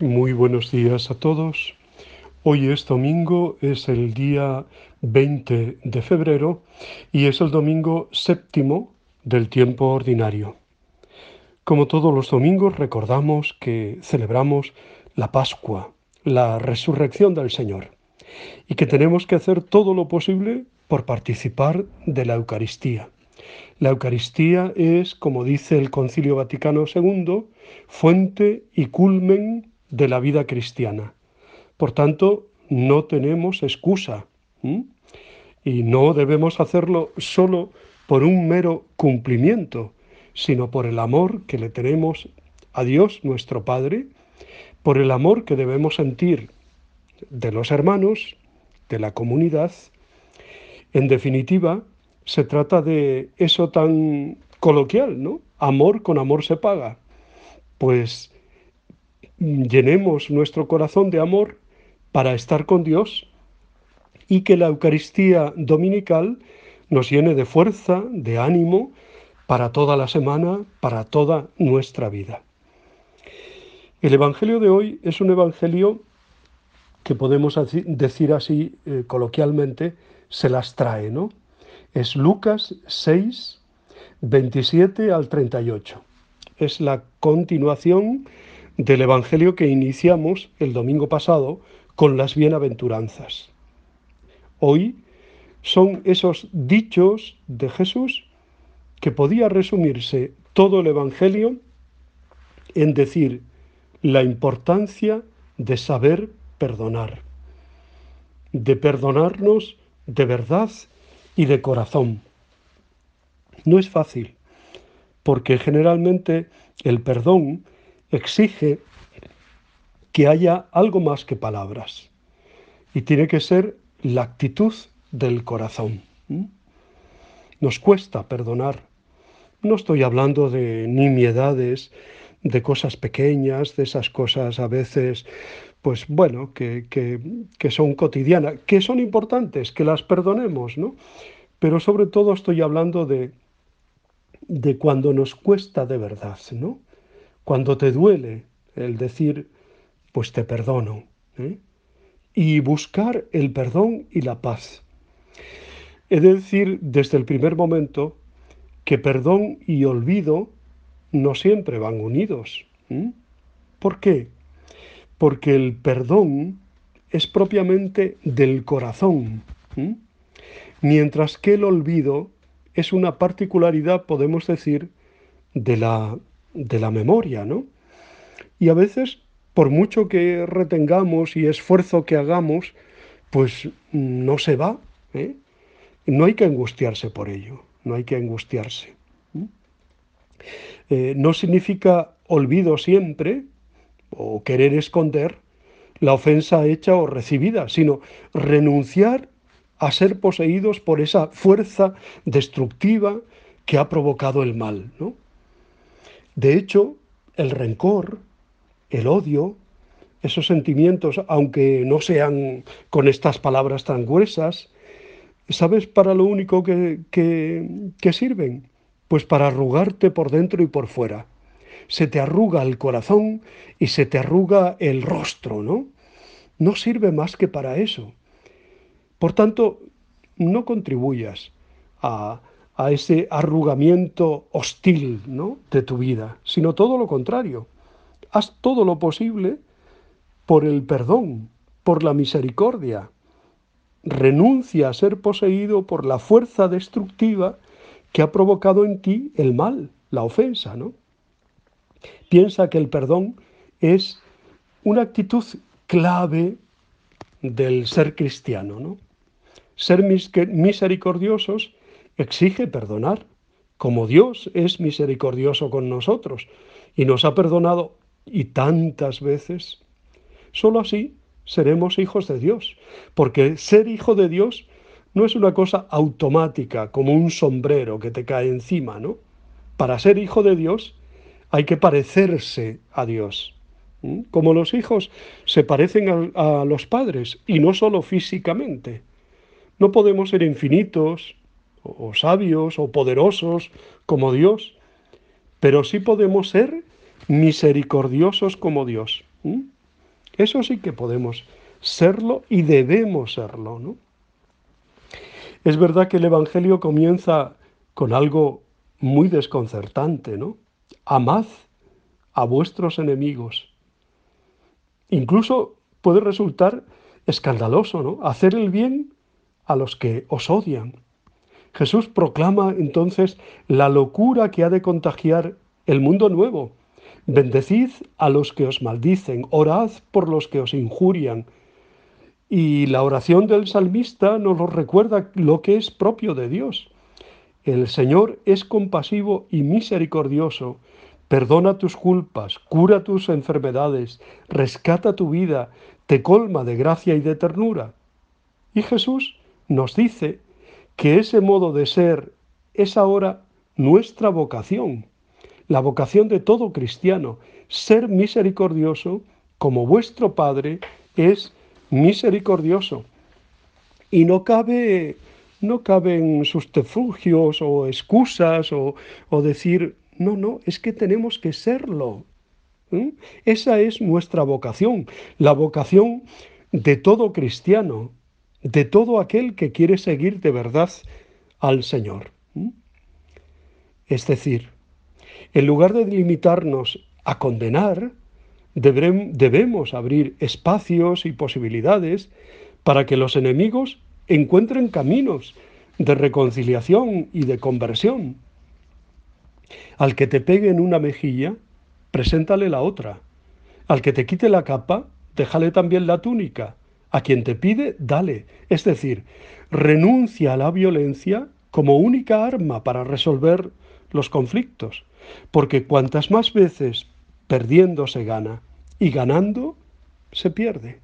Muy buenos días a todos. Hoy es domingo, es el día 20 de febrero y es el domingo séptimo del tiempo ordinario. Como todos los domingos recordamos que celebramos la Pascua, la resurrección del Señor y que tenemos que hacer todo lo posible por participar de la Eucaristía. La Eucaristía es, como dice el Concilio Vaticano II, fuente y culmen de la vida cristiana. Por tanto, no tenemos excusa y no debemos hacerlo solo por un mero cumplimiento, sino por el amor que le tenemos a Dios nuestro Padre, por el amor que debemos sentir de los hermanos, de la comunidad. En definitiva, se trata de eso tan coloquial, ¿no? Amor con amor se paga. Pues llenemos nuestro corazón de amor para estar con Dios y que la Eucaristía dominical nos llene de fuerza, de ánimo para toda la semana, para toda nuestra vida. El Evangelio de hoy es un Evangelio que podemos decir así eh, coloquialmente, se las trae, ¿no? Es Lucas 6, 27 al 38. Es la continuación del Evangelio que iniciamos el domingo pasado con las bienaventuranzas. Hoy son esos dichos de Jesús que podía resumirse todo el Evangelio en decir la importancia de saber perdonar, de perdonarnos de verdad y de corazón. No es fácil, porque generalmente el perdón exige que haya algo más que palabras y tiene que ser la actitud del corazón. Nos cuesta perdonar. No estoy hablando de nimiedades, de cosas pequeñas, de esas cosas a veces, pues bueno, que, que, son cotidianas, que son importantes, que las perdonemos, ¿no? Pero sobre todo estoy hablando de, de cuando nos cuesta de verdad, ¿no? Cuando te duele el decir, pues te perdono. ¿eh? Y buscar el perdón y la paz. He de decir desde el primer momento que perdón y olvido no siempre van unidos. ¿Por qué? Porque el perdón es propiamente del corazón, mientras que el olvido es una particularidad, podemos decir, de la, de la memoria, ¿no? Y a veces, por mucho que retengamos y esfuerzo que hagamos, pues no se va. ¿eh? No hay que angustiarse por ello, no hay que angustiarse. Eh, no significa olvido siempre o querer esconder la ofensa hecha o recibida, sino renunciar a ser poseídos por esa fuerza destructiva que ha provocado el mal. ¿no? De hecho, el rencor, el odio, esos sentimientos, aunque no sean con estas palabras tan gruesas, ¿sabes para lo único que, que, sirven? Pues para arrugarte por dentro y por fuera. Se te arruga el corazón y se te arruga el rostro, ¿no? No sirve más que para eso. Por tanto, no contribuyas a, a ese arrugamiento hostil ¿no? de tu vida, sino todo lo contrario. Haz todo lo posible por el perdón, por la misericordia. Renuncia a ser poseído por la fuerza destructiva que ha provocado en ti el mal, la ofensa, ¿no? Piensa que el perdón es una actitud clave del ser cristiano, ¿no? Ser misericordiosos exige perdonar, como Dios es misericordioso con nosotros y nos ha perdonado y tantas veces. Solo así seremos hijos de Dios, porque ser hijo de Dios no es una cosa automática, como un sombrero que te cae encima, ¿no? Para ser hijo de Dios hay que parecerse a Dios. Como los hijos se parecen a, los padres, y no solo físicamente. No podemos ser infinitos, o sabios o poderosos como Dios, pero sí podemos ser misericordiosos como Dios. Eso sí que podemos serlo y debemos serlo, ¿no? Es verdad que el Evangelio comienza con algo muy desconcertante, ¿no? Amad a vuestros enemigos. Incluso puede resultar escandaloso, ¿no? Hacer el bien a los que os odian. Jesús proclama entonces la locura que ha de contagiar el mundo nuevo. Bendecid a los que os maldicen, orad por los que os injurian. Y la oración del salmista nos lo recuerda lo que es propio de Dios. El Señor es compasivo y misericordioso, perdona tus culpas, cura tus enfermedades, rescata tu vida, te colma de gracia y de ternura. Y Jesús nos dice que ese modo de ser es ahora nuestra vocación, la vocación de todo cristiano, ser misericordioso como vuestro Padre es misericordioso. Y no cabe, no caben sustefugios o excusas o, o decir, no, no, es que tenemos que serlo. Esa es nuestra vocación, la vocación de todo cristiano, de todo aquel que quiere seguir de verdad al Señor. Es decir, en lugar de limitarnos a condenar, debemos abrir espacios y posibilidades para que los enemigos encuentren caminos de reconciliación y de conversión. Al que te pegue en una mejilla, preséntale la otra. Al que te quite la capa, déjale también la túnica. A quien te pide, dale. Es decir, renuncia a la violencia como única arma para resolver los conflictos. Porque cuantas más veces perdiendo se gana y ganando se pierde.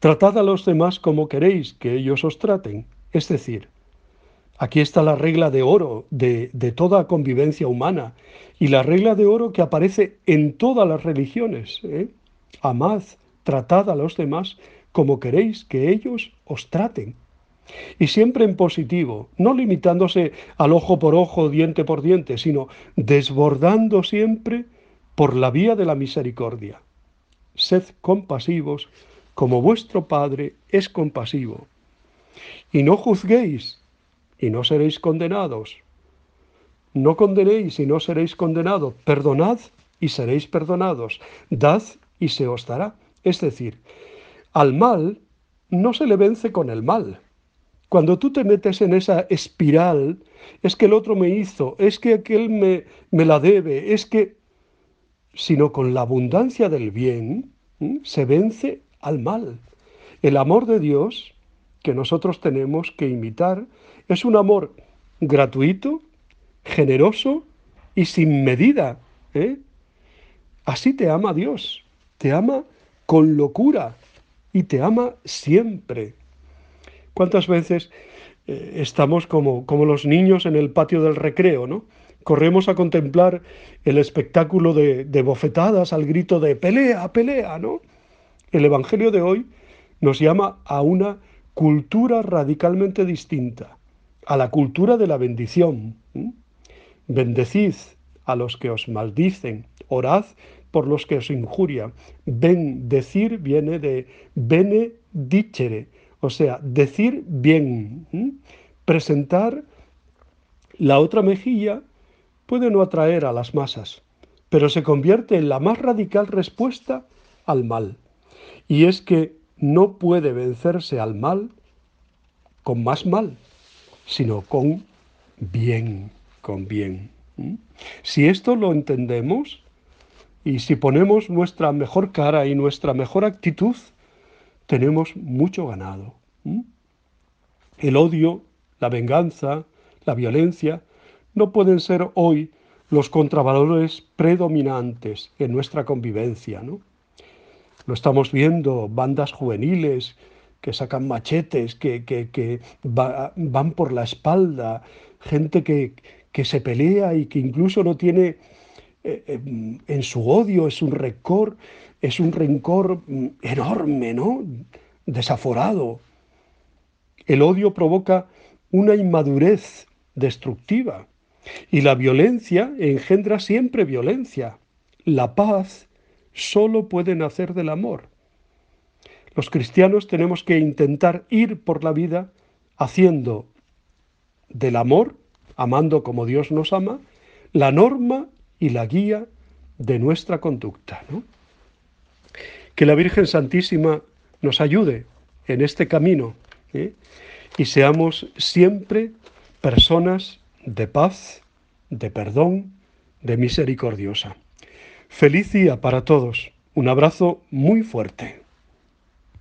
Tratad a los demás como queréis que ellos os traten. Es decir, aquí está la regla de oro de, de toda convivencia humana y la regla de oro que aparece en todas las religiones. ¿eh? Amad, tratad a los demás como queréis que ellos os traten. Y siempre en positivo, no limitándose al ojo por ojo, diente por diente, sino desbordando siempre por la vía de la misericordia. Sed compasivos como vuestro Padre es compasivo. Y no juzguéis, y no seréis condenados. No condenéis y no seréis condenados. Perdonad y seréis perdonados. Dad y se os dará. Es decir, al mal no se le vence con el mal. Cuando tú te metes en esa espiral, es que el otro me hizo, es que aquel me, me la debe, es que... sino con la abundancia del bien se vence al mal. El amor de Dios que nosotros tenemos que imitar es un amor gratuito, generoso y sin medida. ¿eh? Así te ama Dios, te ama con locura y te ama siempre. ¿Cuántas veces eh, estamos como, como los niños en el patio del recreo, ¿no? Corremos a contemplar el espectáculo de, bofetadas al grito de pelea, pelea, ¿no? El Evangelio de hoy nos llama a una cultura radicalmente distinta, a la cultura de la bendición. Bendecid a los que os maldicen, orad por los que os injurian. Bendecir viene de benedicere, o sea, decir bien. Presentar la otra mejilla puede no atraer a las masas, pero se convierte en la más radical respuesta al mal. Y es que no puede vencerse al mal con más mal, sino con bien, con bien. Si esto lo entendemos y si ponemos nuestra mejor cara y nuestra mejor actitud, tenemos mucho ganado. El odio, la venganza, la violencia, no pueden ser hoy los contravalores predominantes en nuestra convivencia, ¿no? Lo estamos viendo, bandas juveniles que sacan machetes, que, van por la espalda, gente que, se pelea y que incluso no tiene eh, eh, en su odio, es un rencor, es un rencor mm, enorme, ¿no? Desaforado. El odio provoca una inmadurez destructiva y la violencia engendra siempre violencia. La paz solo puede nacer del amor. Los cristianos tenemos que intentar ir por la vida haciendo del amor, amando como Dios nos ama, la norma y la guía de nuestra conducta. Que la Virgen Santísima nos ayude en este camino ¿eh? y seamos siempre personas de paz, de perdón, de misericordiosa. Feliz día para todos. Un abrazo muy fuerte.